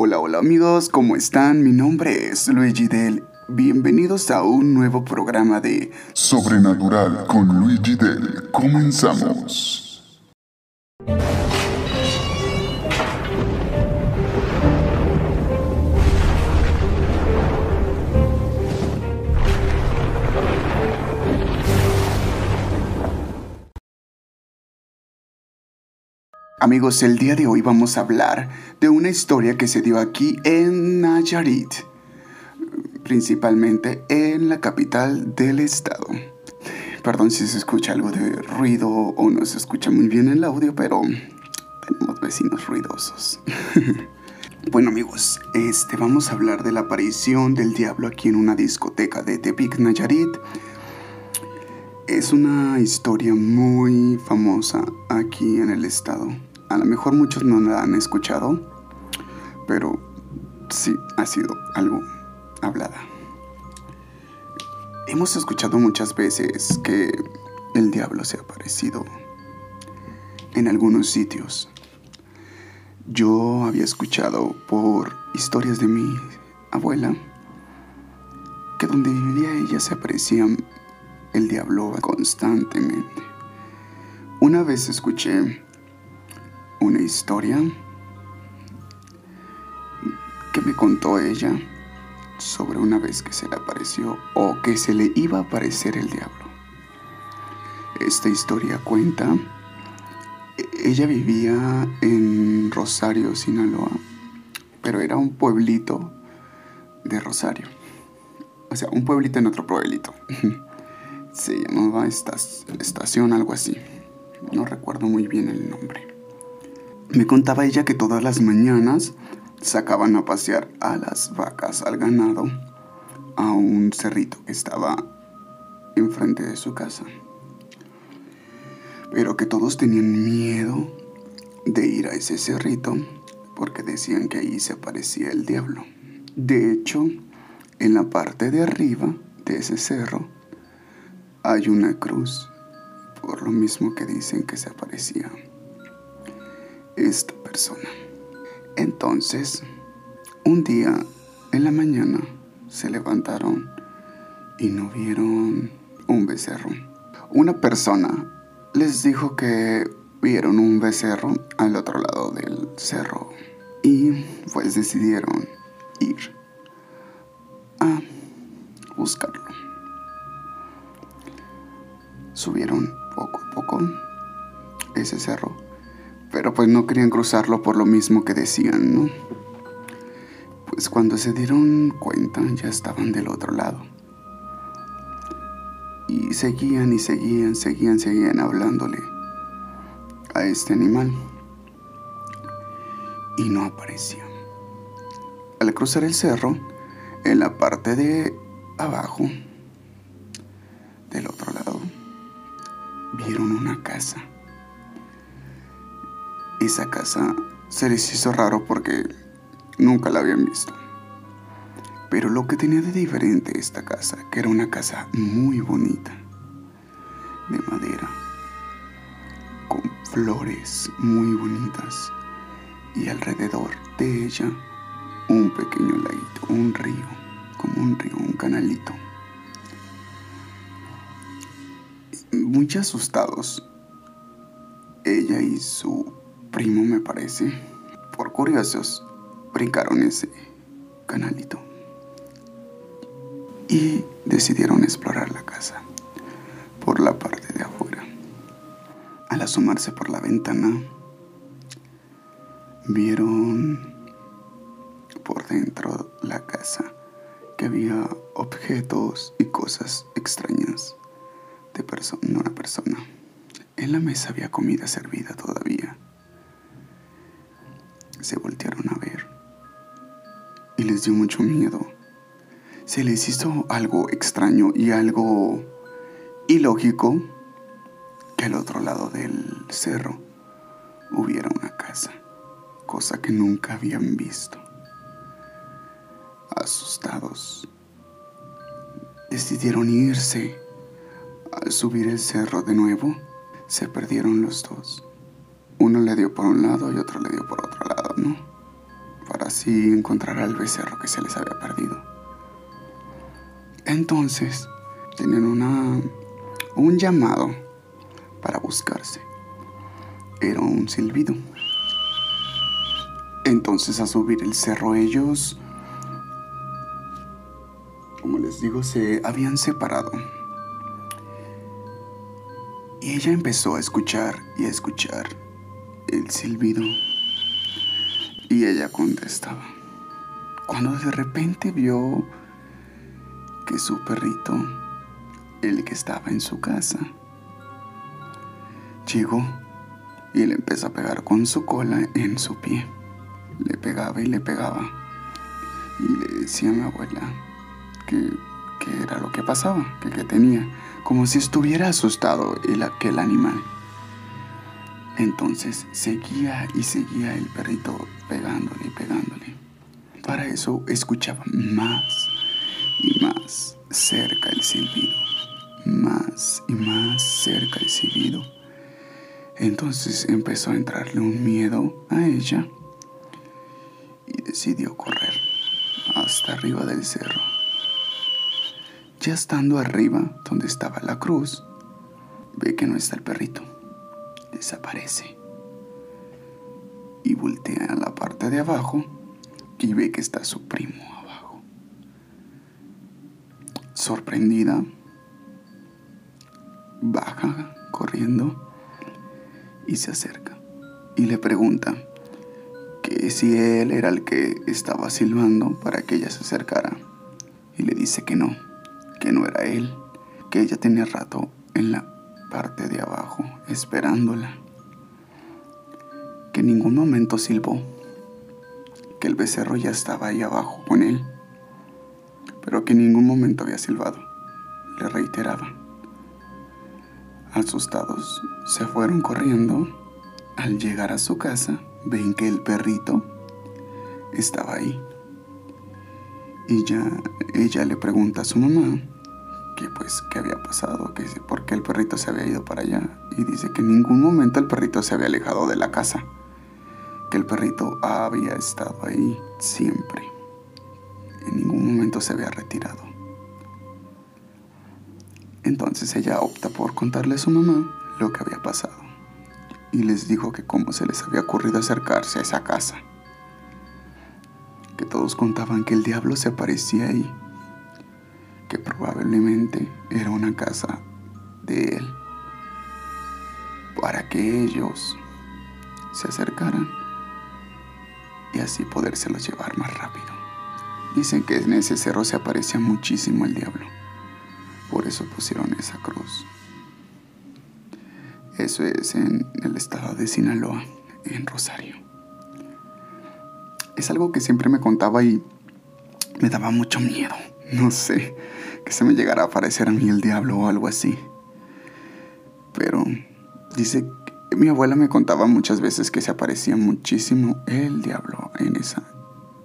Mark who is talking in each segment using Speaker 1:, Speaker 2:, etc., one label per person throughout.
Speaker 1: Hola, hola amigos, ¿cómo están? Mi nombre es Luigi Del. Bienvenidos a un nuevo programa de
Speaker 2: Sobrenatural con Luigi Del. Comenzamos.
Speaker 1: Amigos, el día de hoy vamos a hablar de una historia que se dio aquí en Nayarit, principalmente en la capital del estado. Perdón si se escucha algo de ruido o no se escucha muy bien el audio, pero tenemos vecinos ruidosos. bueno amigos, este vamos a hablar de la aparición del diablo aquí en una discoteca de Tepic Nayarit. Es una historia muy famosa aquí en el estado. A lo mejor muchos no la han escuchado, pero sí ha sido algo hablada. Hemos escuchado muchas veces que el diablo se ha aparecido en algunos sitios. Yo había escuchado por historias de mi abuela que donde vivía ella se aparecía el diablo constantemente. Una vez escuché una historia que me contó ella sobre una vez que se le apareció o que se le iba a aparecer el diablo. Esta historia cuenta, ella vivía en Rosario, Sinaloa, pero era un pueblito de Rosario. O sea, un pueblito en otro pueblito. Se llamaba estación, algo así. No recuerdo muy bien el nombre. Me contaba ella que todas las mañanas sacaban a pasear a las vacas, al ganado, a un cerrito que estaba enfrente de su casa. Pero que todos tenían miedo de ir a ese cerrito porque decían que ahí se aparecía el diablo. De hecho, en la parte de arriba de ese cerro hay una cruz, por lo mismo que dicen que se aparecía esta persona. Entonces, un día en la mañana se levantaron y no vieron un becerro. Una persona les dijo que vieron un becerro al otro lado del cerro y pues decidieron ir a buscarlo. Subieron poco a poco ese cerro pero pues no querían cruzarlo por lo mismo que decían, ¿no? Pues cuando se dieron cuenta ya estaban del otro lado. Y seguían y seguían, seguían, seguían hablándole a este animal. Y no aparecía. Al cruzar el cerro, en la parte de abajo, del otro lado, vieron una casa esa casa se les hizo raro porque nunca la habían visto. Pero lo que tenía de diferente esta casa, que era una casa muy bonita, de madera, con flores muy bonitas y alrededor de ella un pequeño laguito, un río, como un río, un canalito. Muy asustados, ella y su primo, me parece, por curiosos, brincaron ese canalito y decidieron explorar la casa por la parte de afuera. Al asomarse por la ventana, vieron por dentro la casa que había objetos y cosas extrañas de una persona. En la mesa había comida servida todavía se voltearon a ver y les dio mucho miedo. Se les hizo algo extraño y algo ilógico que al otro lado del cerro hubiera una casa, cosa que nunca habían visto. Asustados, decidieron irse. Al subir el cerro de nuevo, se perdieron los dos. Uno le dio por un lado y otro le dio por otro lado, Para así encontrar al becerro que se les había perdido. Entonces, tenían una, un llamado para buscarse. Era un silbido. Entonces a subir el cerro ellos, como les digo, se habían separado. Y ella empezó a escuchar y a escuchar el silbido. Y ella contestaba. Cuando de repente vio que su perrito, el que estaba en su casa, llegó y le empezó a pegar con su cola en su pie. Le pegaba y le pegaba. Y le decía a mi abuela que, era lo que pasaba, que, que tenía, como si estuviera asustado el, aquel animal. Entonces seguía y seguía el perrito pegándole y pegándole. Para eso escuchaba más y más cerca el silbido, más y más cerca el silbido. Entonces empezó a entrarle un miedo a ella y decidió correr hasta arriba del cerro. Ya estando arriba, donde estaba la cruz, ve que no está el perrito. Desaparece. Y voltea a la parte de abajo y ve que está su primo sorprendida, baja corriendo y se acerca y le pregunta que si él era el que estaba silbando para que ella se acercara y le dice que no, que no era él, que ella tenía rato en la parte de abajo esperándola, que en ningún momento silbó, que el becerro ya estaba ahí abajo con él pero que en ningún momento había silbado. Le reiteraba. Asustados, se fueron corriendo. Al llegar a su casa, ven que el perrito estaba ahí. Y ya ella le pregunta a su mamá que pues qué había pasado, que por qué el perrito se había ido para allá. Y dice que en ningún momento el perrito se había alejado de la casa, que el perrito había estado ahí siempre en ningún momento se había retirado. Entonces ella opta por contarle a su mamá lo que había pasado y les dijo que cómo se les había ocurrido acercarse a esa casa. Que todos contaban que el diablo se aparecía ahí, que probablemente era una casa de él, para que ellos se acercaran y así podérselos llevar más rápido. Dicen que en ese cerro se aparecía muchísimo el diablo. Por eso pusieron esa cruz. Eso es en el estado de Sinaloa, en Rosario. Es algo que siempre me contaba y me daba mucho miedo. No sé, que se me llegara a aparecer a mí el diablo o algo así. Pero dice que mi abuela me contaba muchas veces que se aparecía muchísimo el diablo en, esa,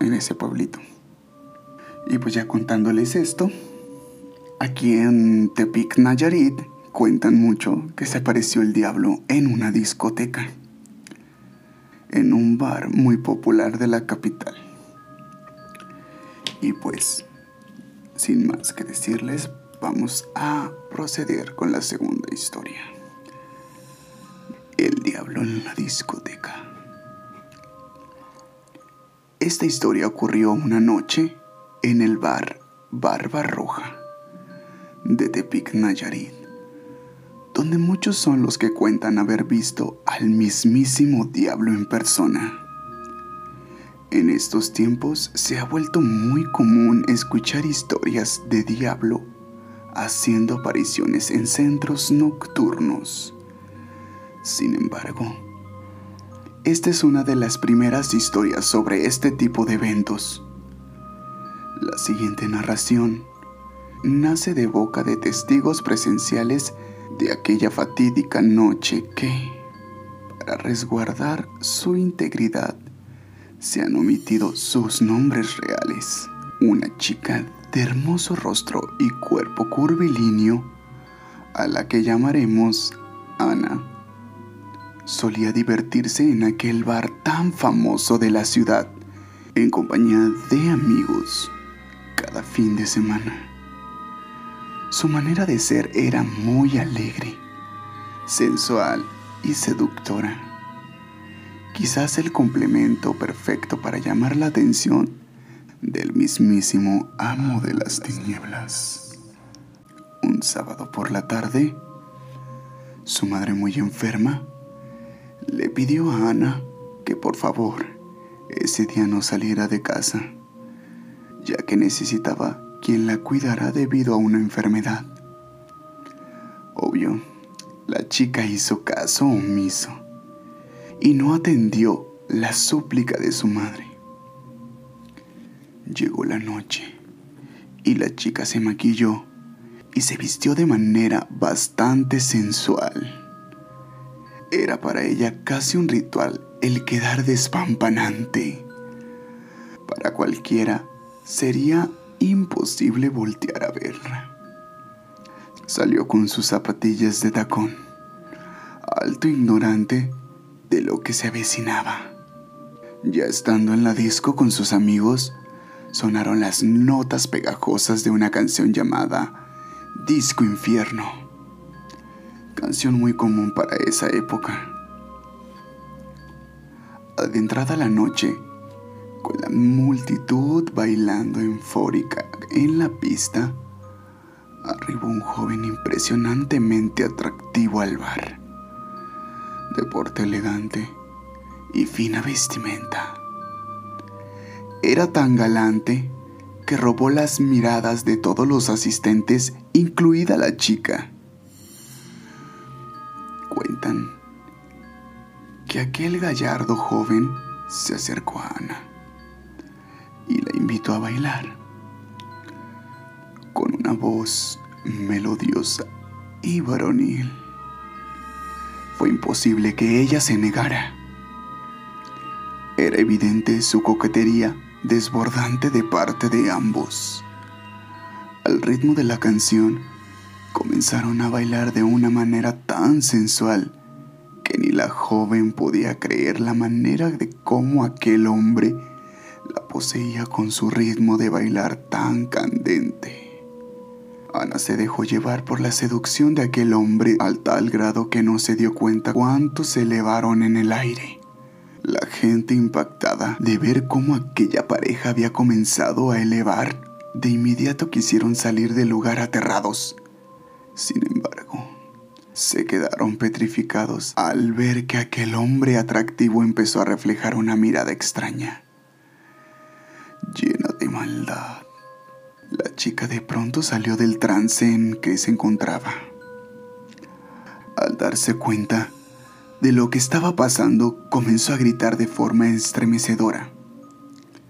Speaker 1: en ese pueblito. Y pues ya contándoles esto, aquí en Tepic Nayarit cuentan mucho que se apareció el diablo en una discoteca, en un bar muy popular de la capital. Y pues, sin más que decirles, vamos a proceder con la segunda historia. El diablo en la discoteca. Esta historia ocurrió una noche en el bar Barba Roja de Tepic Nayarit, donde muchos son los que cuentan haber visto al mismísimo diablo en persona. En estos tiempos se ha vuelto muy común escuchar historias de diablo haciendo apariciones en centros nocturnos. Sin embargo, esta es una de las primeras historias sobre este tipo de eventos la siguiente narración nace de boca de testigos presenciales de aquella fatídica noche que, para resguardar su integridad, se han omitido sus nombres reales. Una chica de hermoso rostro y cuerpo curvilíneo, a la que llamaremos Ana, solía divertirse en aquel bar tan famoso de la ciudad en compañía de amigos cada fin de semana. Su manera de ser era muy alegre, sensual y seductora. Quizás el complemento perfecto para llamar la atención del mismísimo amo de las tinieblas. Un sábado por la tarde, su madre muy enferma le pidió a Ana que por favor ese día no saliera de casa, ya que necesitaba quien la cuidara debido a una enfermedad. Obvio, la chica hizo caso omiso y no atendió la súplica de su madre. Llegó la noche y la chica se maquilló y se vistió de manera bastante sensual. Era para ella casi un ritual el quedar despampanante. Para cualquiera sería imposible voltear a verla. Salió con sus zapatillas de tacón, alto ignorante de lo que se avecinaba. Ya estando en la disco con sus amigos, sonaron las notas pegajosas de una canción llamada Disco Infierno, canción muy común para esa época. Adentrada la noche, con la multitud bailando eufórica en la pista, arribó un joven impresionantemente atractivo al bar, de porte elegante y fina vestimenta. Era tan galante que robó las miradas de todos los asistentes, incluida la chica. Cuentan que aquel gallardo joven se acercó a Ana y la invitó a bailar. Con una voz melodiosa y varonil. Fue imposible que ella se negara. Era evidente su coquetería desbordante de parte de ambos. Al ritmo de la canción, comenzaron a bailar de una manera tan sensual que ni la joven podía creer la manera de cómo aquel hombre la poseía con su ritmo de bailar tan candente. Ana se dejó llevar por la seducción de aquel hombre al tal grado que no se dio cuenta cuánto se elevaron en el aire. La gente impactada de ver cómo aquella pareja había comenzado a elevar, de inmediato quisieron salir del lugar aterrados. Sin embargo, se quedaron petrificados al ver que aquel hombre atractivo empezó a reflejar una mirada extraña, llena de maldad. La chica de pronto salió del trance en que se encontraba. Al darse cuenta de lo que estaba pasando, comenzó a gritar de forma estremecedora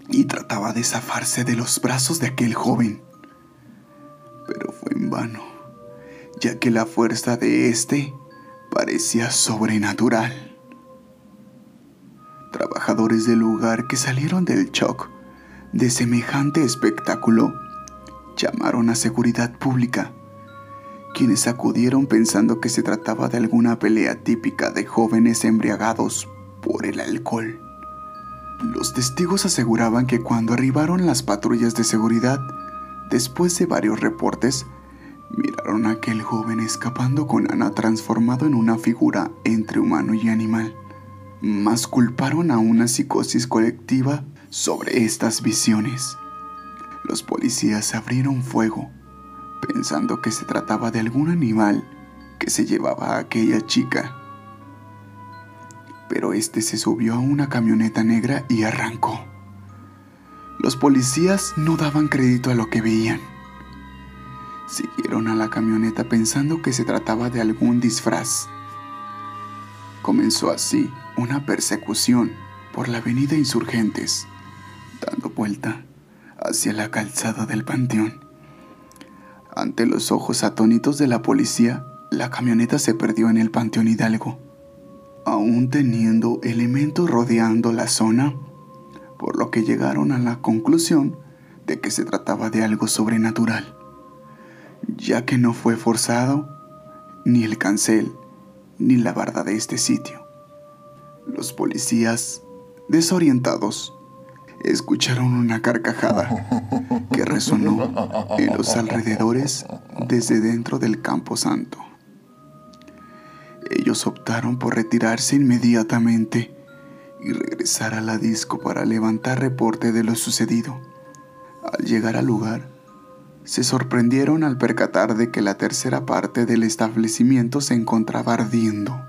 Speaker 1: y trataba de zafarse de los brazos de aquel joven. Pero fue en vano, ya que la fuerza de éste parecía sobrenatural. Trabajadores del lugar que salieron del shock de semejante espectáculo llamaron a seguridad pública quienes acudieron pensando que se trataba de alguna pelea típica de jóvenes embriagados por el alcohol. Los testigos aseguraban que cuando arribaron las patrullas de seguridad, después de varios reportes, miraron a aquel joven escapando con Ana transformado en una figura entre humano y animal. Más culparon a una psicosis colectiva sobre estas visiones. Los policías abrieron fuego pensando que se trataba de algún animal que se llevaba a aquella chica. Pero este se subió a una camioneta negra y arrancó. Los policías no daban crédito a lo que veían. Siguieron a la camioneta pensando que se trataba de algún disfraz. Comenzó así una persecución por la avenida Insurgentes, dando vuelta hacia la calzada del Panteón. Ante los ojos atónitos de la policía, la camioneta se perdió en el Panteón Hidalgo, aún teniendo elementos rodeando la zona, por lo que llegaron a la conclusión de que se trataba de algo sobrenatural, ya que no fue forzado ni el cancel ni la barda de este sitio. Los policías, desorientados, escucharon una carcajada que resonó en los alrededores desde dentro del campo santo. Ellos optaron por retirarse inmediatamente y regresar a la disco para levantar reporte de lo sucedido. Al llegar al lugar, se sorprendieron al percatar de que la tercera parte del establecimiento se encontraba ardiendo.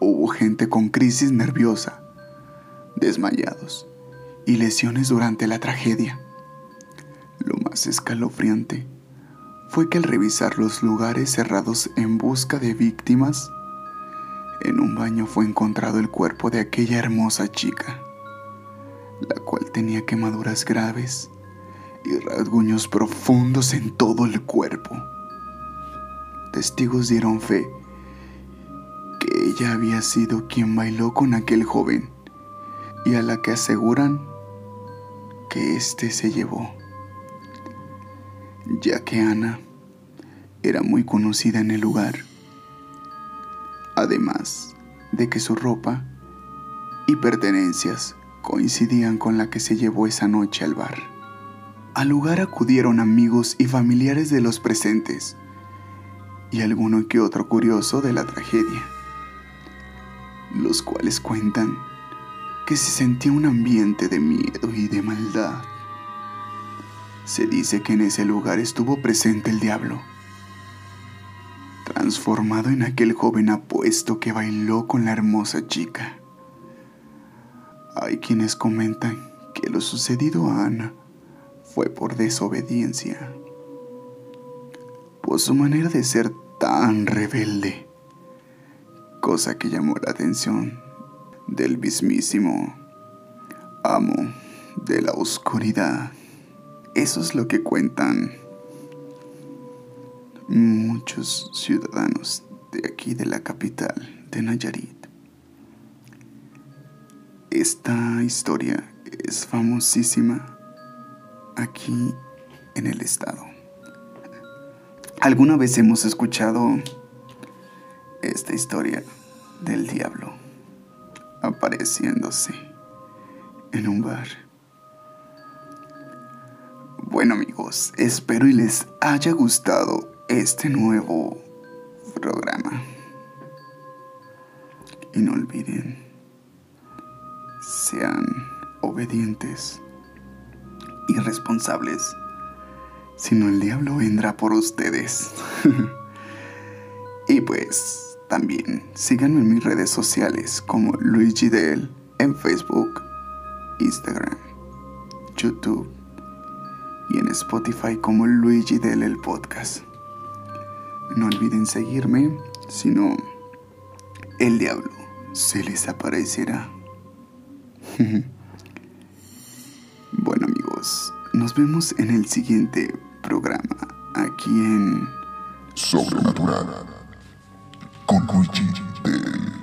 Speaker 1: Hubo gente con crisis nerviosa, desmayados y lesiones durante la tragedia. Lo más escalofriante fue que al revisar los lugares cerrados en busca de víctimas, en un baño fue encontrado el cuerpo de aquella hermosa chica, la cual tenía quemaduras graves y rasguños profundos en todo el cuerpo. Testigos dieron fe que ella había sido quien bailó con aquel joven y a la que aseguran que éste se llevó, ya que Ana era muy conocida en el lugar, además de que su ropa y pertenencias coincidían con la que se llevó esa noche al bar. Al lugar acudieron amigos y familiares de los presentes y alguno que otro curioso de la tragedia, los cuales cuentan que se sentía un ambiente de miedo y de maldad. Se dice que en ese lugar estuvo presente el diablo, transformado en aquel joven apuesto que bailó con la hermosa chica. Hay quienes comentan que lo sucedido a Ana fue por desobediencia, por su manera de ser tan rebelde, cosa que llamó la atención del mismísimo amo de la oscuridad. Eso es lo que cuentan muchos ciudadanos de aquí de la capital de Nayarit. Esta historia es famosísima aquí en el estado. ¿Alguna vez hemos escuchado esta historia del diablo apareciéndose en un bar? Bueno amigos, espero y les haya gustado este nuevo programa. Y no olviden, sean obedientes irresponsables, sino el diablo vendrá por ustedes. y pues también síganme en mis redes sociales como Luigi Del en Facebook, Instagram, YouTube y en Spotify como Luigi Del el podcast. No olviden seguirme, sino el diablo se les aparecerá. bueno amigos, nos vemos en el siguiente programa aquí en
Speaker 2: Sobrenatural con Luigi Day.